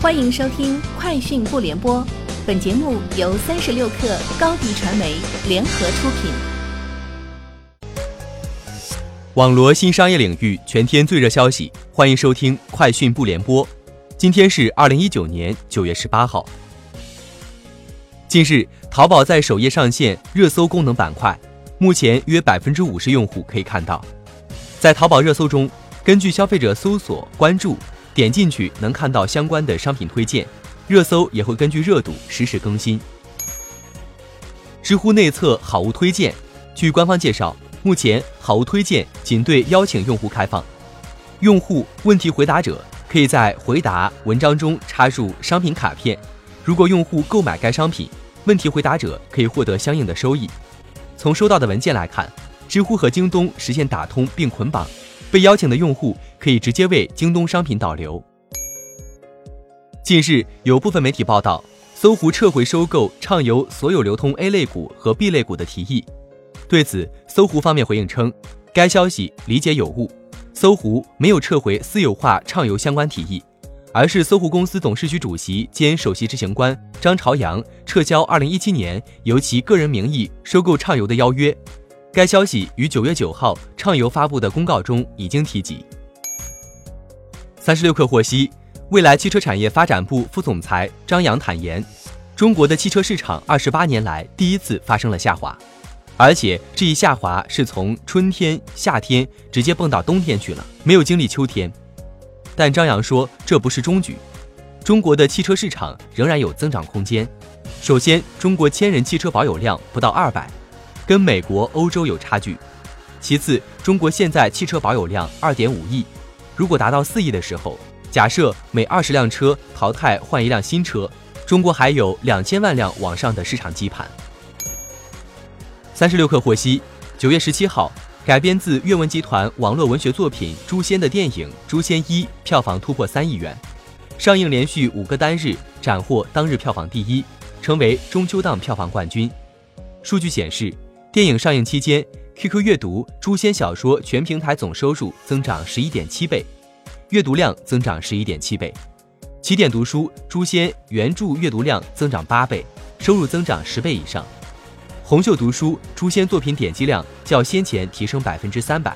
欢迎收听《快讯不联播》，本节目由三十六克高低传媒联合出品。网罗新商业领域全天最热消息，欢迎收听《快讯不联播》。今天是二零一九年九月十八号。近日，淘宝在首页上线热搜功能板块，目前约百分之五十用户可以看到，在淘宝热搜中，根据消费者搜索关注。点进去能看到相关的商品推荐，热搜也会根据热度实时更新。知乎内测好物推荐，据官方介绍，目前好物推荐仅对邀请用户开放，用户问题回答者可以在回答文章中插入商品卡片，如果用户购买该商品，问题回答者可以获得相应的收益。从收到的文件来看，知乎和京东实现打通并捆绑。被邀请的用户可以直接为京东商品导流。近日，有部分媒体报道，搜狐撤回收购畅游所有流通 A 类股和 B 类股的提议。对此，搜狐方面回应称，该消息理解有误，搜狐没有撤回私有化畅游相关提议，而是搜狐公司董事局主席兼首席执行官张朝阳撤销2017年由其个人名义收购畅游的邀约。该消息于九月九号畅游发布的公告中已经提及。三十六氪获悉，未来汽车产业发展部副总裁张扬坦言，中国的汽车市场二十八年来第一次发生了下滑，而且这一下滑是从春天、夏天直接蹦到冬天去了，没有经历秋天。但张扬说，这不是终局，中国的汽车市场仍然有增长空间。首先，中国千人汽车保有量不到二百。跟美国、欧洲有差距。其次，中国现在汽车保有量二点五亿，如果达到四亿的时候，假设每二十辆车淘汰换一辆新车，中国还有两千万辆往上的市场基盘。三十六氪获悉，九月十七号，改编自阅文集团网络文学作品《诛仙》的电影《诛仙一》票房突破三亿元，上映连续五个单日斩获当日票房第一，成为中秋档票房冠军。数据显示。电影上映期间，QQ 阅读《诛仙》小说全平台总收入增长十一点七倍，阅读量增长十一点七倍；起点读书《诛仙》原著阅读量增长八倍，收入增长十倍以上；红袖读书《诛仙》作品点击量较先前提升百分之三百。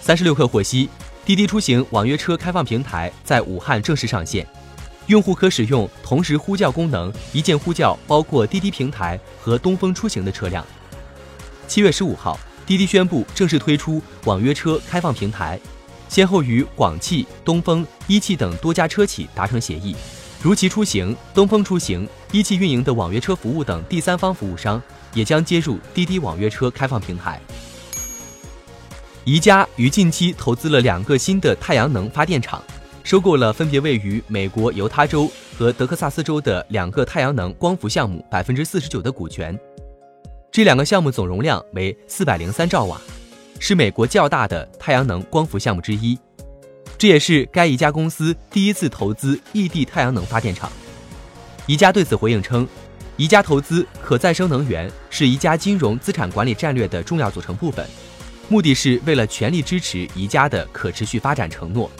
三十六氪获悉，滴滴出行网约车开放平台在武汉正式上线。用户可使用同时呼叫功能，一键呼叫包括滴滴平台和东风出行的车辆。七月十五号，滴滴宣布正式推出网约车开放平台，先后与广汽、东风、一汽等多家车企达成协议，如其出行、东风出行、一汽运营的网约车服务等第三方服务商也将接入滴滴网约车开放平台。宜家于近期投资了两个新的太阳能发电厂。收购了分别位于美国犹他州和德克萨斯州的两个太阳能光伏项目百分之四十九的股权。这两个项目总容量为四百零三兆瓦，是美国较大的太阳能光伏项目之一。这也是该一家公司第一次投资异地太阳能发电厂。宜家对此回应称，宜家投资可再生能源是宜家金融资产管理战略的重要组成部分，目的是为了全力支持宜家的可持续发展承诺。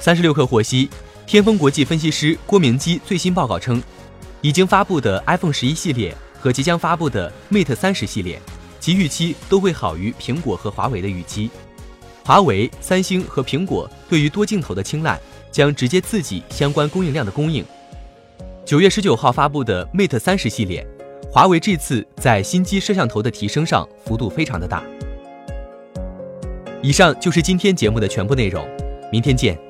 三十六氪获悉，天风国际分析师郭明基最新报告称，已经发布的 iPhone 十一系列和即将发布的 Mate 三十系列，其预期都会好于苹果和华为的预期。华为、三星和苹果对于多镜头的青睐，将直接刺激相关供应量的供应。九月十九号发布的 Mate 三十系列，华为这次在新机摄像头的提升上幅度非常的大。以上就是今天节目的全部内容，明天见。